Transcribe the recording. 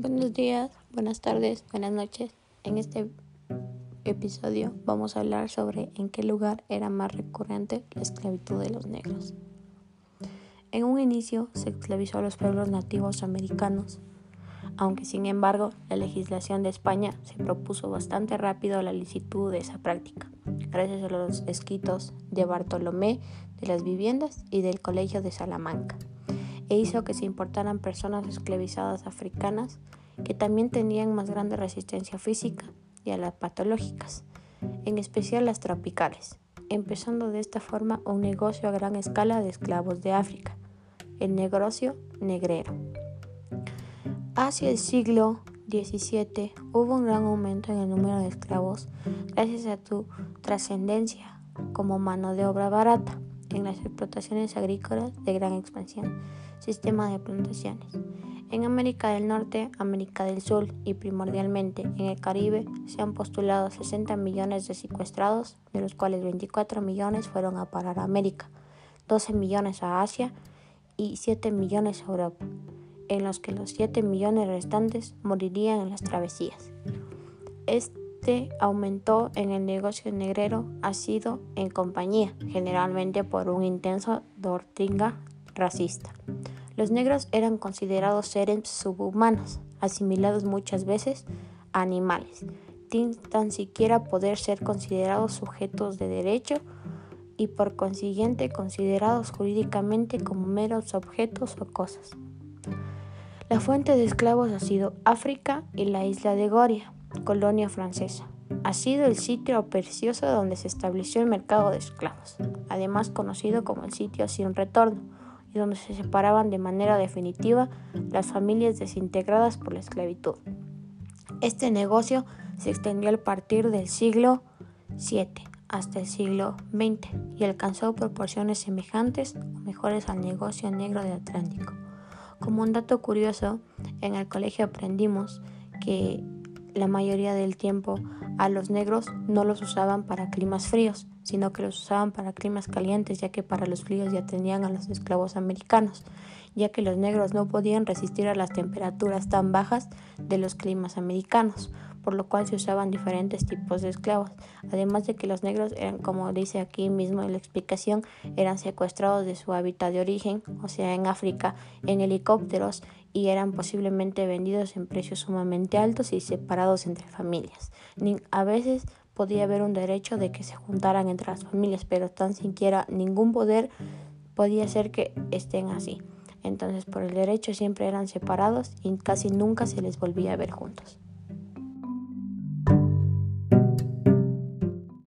Buenos días, buenas tardes, buenas noches. En este episodio vamos a hablar sobre en qué lugar era más recurrente la esclavitud de los negros. En un inicio se esclavizó a los pueblos nativos americanos, aunque sin embargo la legislación de España se propuso bastante rápido la licitud de esa práctica, gracias a los escritos de Bartolomé de las Viviendas y del Colegio de Salamanca e hizo que se importaran personas esclavizadas africanas que también tenían más grande resistencia física y a las patológicas, en especial las tropicales, empezando de esta forma un negocio a gran escala de esclavos de África, el negocio negrero. Hacia el siglo XVII hubo un gran aumento en el número de esclavos gracias a su trascendencia como mano de obra barata en las explotaciones agrícolas de gran expansión, sistema de plantaciones. En América del Norte, América del Sur y primordialmente en el Caribe se han postulado 60 millones de secuestrados, de los cuales 24 millones fueron a parar a América, 12 millones a Asia y 7 millones a Europa, en los que los 7 millones restantes morirían en las travesías. Aumentó en el negocio negrero ha sido en compañía, generalmente por un intenso doctrina racista. Los negros eran considerados seres subhumanos, asimilados muchas veces a animales, sin tan siquiera poder ser considerados sujetos de derecho y por consiguiente considerados jurídicamente como meros objetos o cosas. La fuente de esclavos ha sido África y la isla de Goria colonia francesa. Ha sido el sitio precioso donde se estableció el mercado de esclavos, además conocido como el sitio sin retorno, y donde se separaban de manera definitiva las familias desintegradas por la esclavitud. Este negocio se extendió a partir del siglo VII hasta el siglo XX y alcanzó proporciones semejantes o mejores al negocio negro del Atlántico. Como un dato curioso, en el colegio aprendimos que la mayoría del tiempo a los negros no los usaban para climas fríos, sino que los usaban para climas calientes, ya que para los fríos ya tenían a los esclavos americanos, ya que los negros no podían resistir a las temperaturas tan bajas de los climas americanos, por lo cual se usaban diferentes tipos de esclavos. Además de que los negros eran, como dice aquí mismo en la explicación, eran secuestrados de su hábitat de origen, o sea, en África, en helicópteros y eran posiblemente vendidos en precios sumamente altos y separados entre familias. A veces podía haber un derecho de que se juntaran entre las familias, pero tan siquiera ningún poder podía hacer que estén así. Entonces por el derecho siempre eran separados y casi nunca se les volvía a ver juntos.